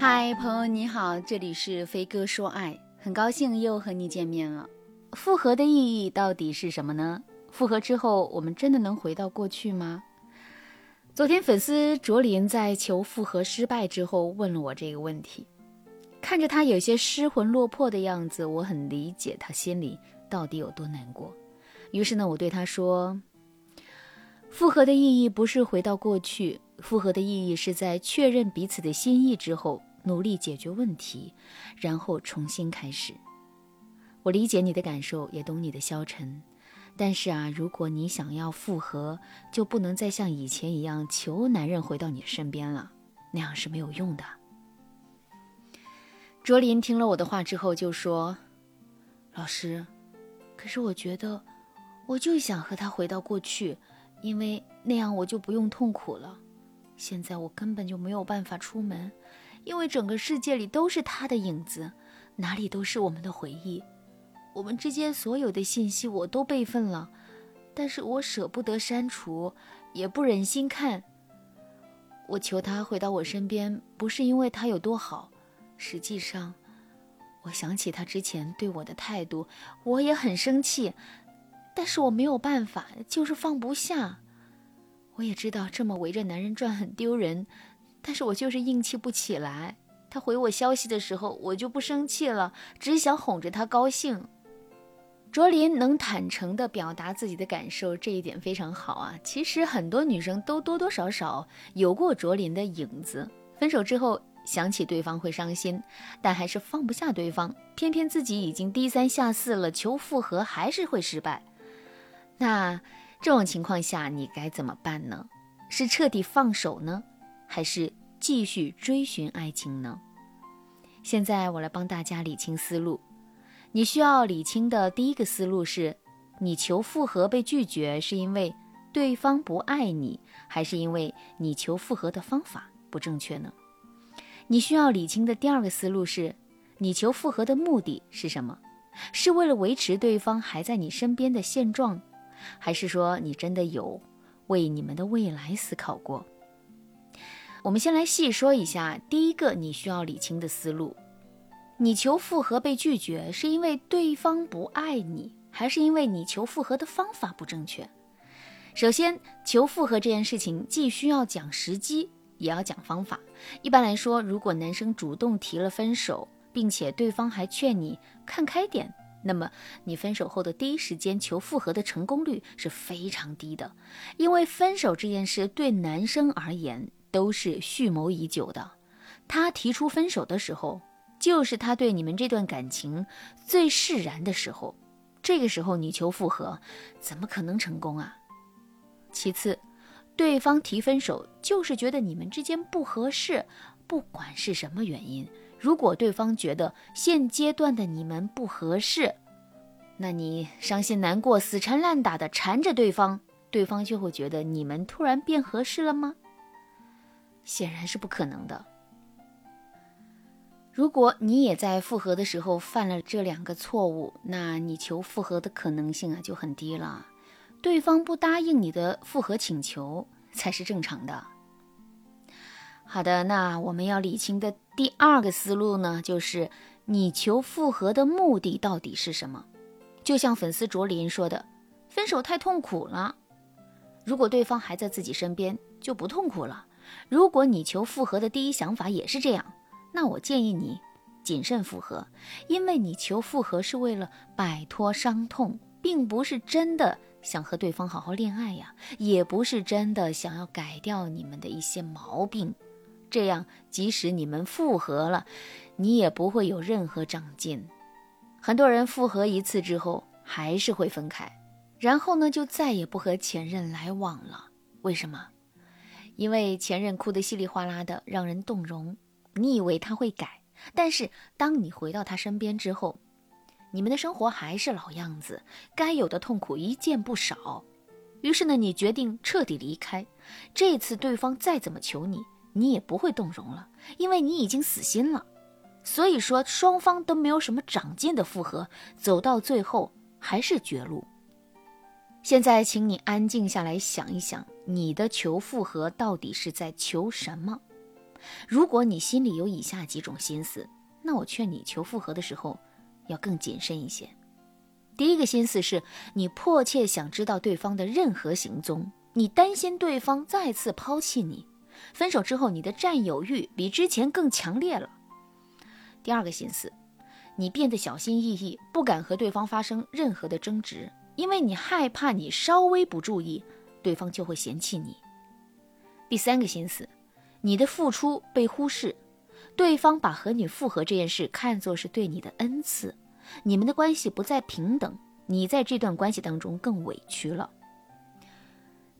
嗨，朋友你好，这里是飞哥说爱，很高兴又和你见面了。复合的意义到底是什么呢？复合之后，我们真的能回到过去吗？昨天粉丝卓林在求复合失败之后问了我这个问题，看着他有些失魂落魄的样子，我很理解他心里到底有多难过。于是呢，我对他说：“复合的意义不是回到过去，复合的意义是在确认彼此的心意之后。”努力解决问题，然后重新开始。我理解你的感受，也懂你的消沉。但是啊，如果你想要复合，就不能再像以前一样求男人回到你身边了，那样是没有用的。卓林听了我的话之后就说：“老师，可是我觉得，我就想和他回到过去，因为那样我就不用痛苦了。现在我根本就没有办法出门。”因为整个世界里都是他的影子，哪里都是我们的回忆。我们之间所有的信息我都备份了，但是我舍不得删除，也不忍心看。我求他回到我身边，不是因为他有多好，实际上，我想起他之前对我的态度，我也很生气，但是我没有办法，就是放不下。我也知道这么围着男人转很丢人。但是我就是硬气不起来。他回我消息的时候，我就不生气了，只想哄着他高兴。卓林能坦诚地表达自己的感受，这一点非常好啊。其实很多女生都多多少少有过卓林的影子。分手之后想起对方会伤心，但还是放不下对方，偏偏自己已经低三下四了，求复合还是会失败。那这种情况下你该怎么办呢？是彻底放手呢？还是继续追寻爱情呢？现在我来帮大家理清思路。你需要理清的第一个思路是：你求复合被拒绝，是因为对方不爱你，还是因为你求复合的方法不正确呢？你需要理清的第二个思路是：你求复合的目的是什么？是为了维持对方还在你身边的现状，还是说你真的有为你们的未来思考过？我们先来细说一下第一个你需要理清的思路：你求复合被拒绝，是因为对方不爱你，还是因为你求复合的方法不正确？首先，求复合这件事情既需要讲时机，也要讲方法。一般来说，如果男生主动提了分手，并且对方还劝你看开点，那么你分手后的第一时间求复合的成功率是非常低的，因为分手这件事对男生而言。都是蓄谋已久的。他提出分手的时候，就是他对你们这段感情最释然的时候。这个时候你求复合，怎么可能成功啊？其次，对方提分手就是觉得你们之间不合适，不管是什么原因。如果对方觉得现阶段的你们不合适，那你伤心难过、死缠烂打的缠着对方，对方就会觉得你们突然变合适了吗？显然是不可能的。如果你也在复合的时候犯了这两个错误，那你求复合的可能性啊就很低了。对方不答应你的复合请求才是正常的。好的，那我们要理清的第二个思路呢，就是你求复合的目的到底是什么？就像粉丝卓林说的，分手太痛苦了。如果对方还在自己身边，就不痛苦了。如果你求复合的第一想法也是这样，那我建议你谨慎复合，因为你求复合是为了摆脱伤痛，并不是真的想和对方好好恋爱呀，也不是真的想要改掉你们的一些毛病。这样，即使你们复合了，你也不会有任何长进。很多人复合一次之后还是会分开，然后呢，就再也不和前任来往了。为什么？因为前任哭得稀里哗啦的，让人动容。你以为他会改，但是当你回到他身边之后，你们的生活还是老样子，该有的痛苦一件不少。于是呢，你决定彻底离开。这次对方再怎么求你，你也不会动容了，因为你已经死心了。所以说，双方都没有什么长进的复合，走到最后还是绝路。现在，请你安静下来想一想，你的求复合到底是在求什么？如果你心里有以下几种心思，那我劝你求复合的时候要更谨慎一些。第一个心思是你迫切想知道对方的任何行踪，你担心对方再次抛弃你，分手之后你的占有欲比之前更强烈了。第二个心思，你变得小心翼翼，不敢和对方发生任何的争执，因为你害怕你稍微不注意，对方就会嫌弃你。第三个心思，你的付出被忽视，对方把和你复合这件事看作是对你的恩赐。你们的关系不再平等，你在这段关系当中更委屈了。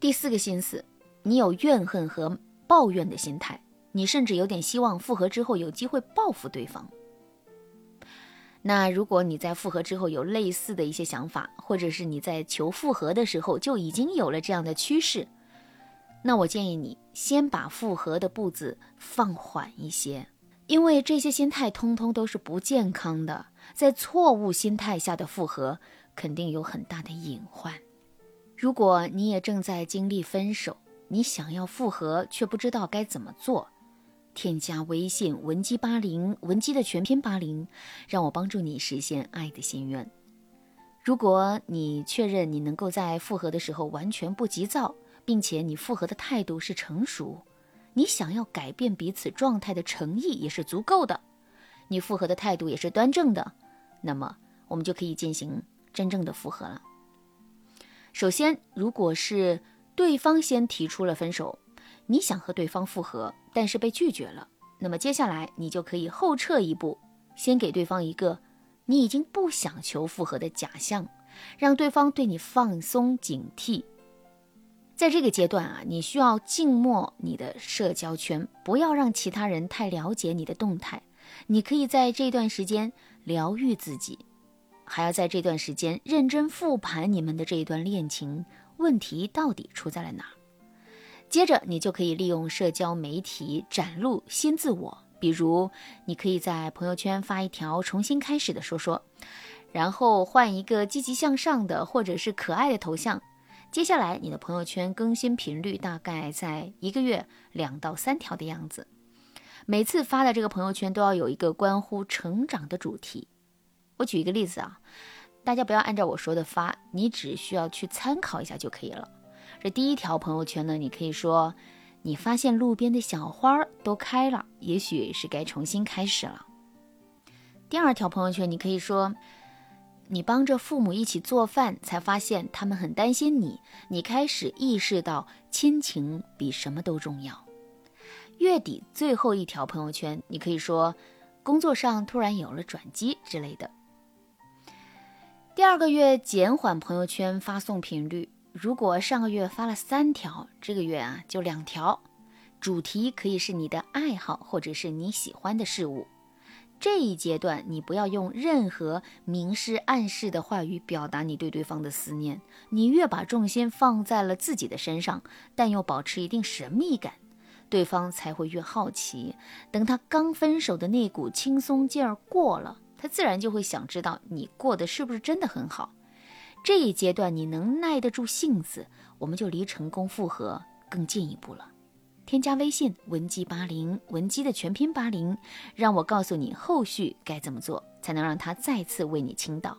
第四个心思，你有怨恨和抱怨的心态，你甚至有点希望复合之后有机会报复对方。那如果你在复合之后有类似的一些想法，或者是你在求复合的时候就已经有了这样的趋势，那我建议你先把复合的步子放缓一些，因为这些心态通通都是不健康的。在错误心态下的复合，肯定有很大的隐患。如果你也正在经历分手，你想要复合却不知道该怎么做，添加微信文姬八零，文姬的全拼八零，让我帮助你实现爱的心愿。如果你确认你能够在复合的时候完全不急躁，并且你复合的态度是成熟，你想要改变彼此状态的诚意也是足够的。你复合的态度也是端正的，那么我们就可以进行真正的复合了。首先，如果是对方先提出了分手，你想和对方复合，但是被拒绝了，那么接下来你就可以后撤一步，先给对方一个你已经不想求复合的假象，让对方对你放松警惕。在这个阶段啊，你需要静默你的社交圈，不要让其他人太了解你的动态。你可以在这段时间疗愈自己，还要在这段时间认真复盘你们的这一段恋情，问题到底出在了哪儿？接着，你就可以利用社交媒体展露新自我，比如你可以在朋友圈发一条重新开始的说说，然后换一个积极向上的或者是可爱的头像。接下来，你的朋友圈更新频率大概在一个月两到三条的样子。每次发的这个朋友圈都要有一个关乎成长的主题。我举一个例子啊，大家不要按照我说的发，你只需要去参考一下就可以了。这第一条朋友圈呢，你可以说你发现路边的小花都开了，也许是该重新开始了。第二条朋友圈，你可以说你帮着父母一起做饭，才发现他们很担心你，你开始意识到亲情比什么都重要。月底最后一条朋友圈，你可以说工作上突然有了转机之类的。第二个月减缓朋友圈发送频率，如果上个月发了三条，这个月啊就两条。主题可以是你的爱好或者是你喜欢的事物。这一阶段你不要用任何明示暗示的话语表达你对对方的思念，你越把重心放在了自己的身上，但又保持一定神秘感。对方才会越好奇，等他刚分手的那股轻松劲儿过了，他自然就会想知道你过得是不是真的很好。这一阶段你能耐得住性子，我们就离成功复合更进一步了。添加微信文姬八零，文姬的全拼八零，让我告诉你后续该怎么做，才能让他再次为你倾倒。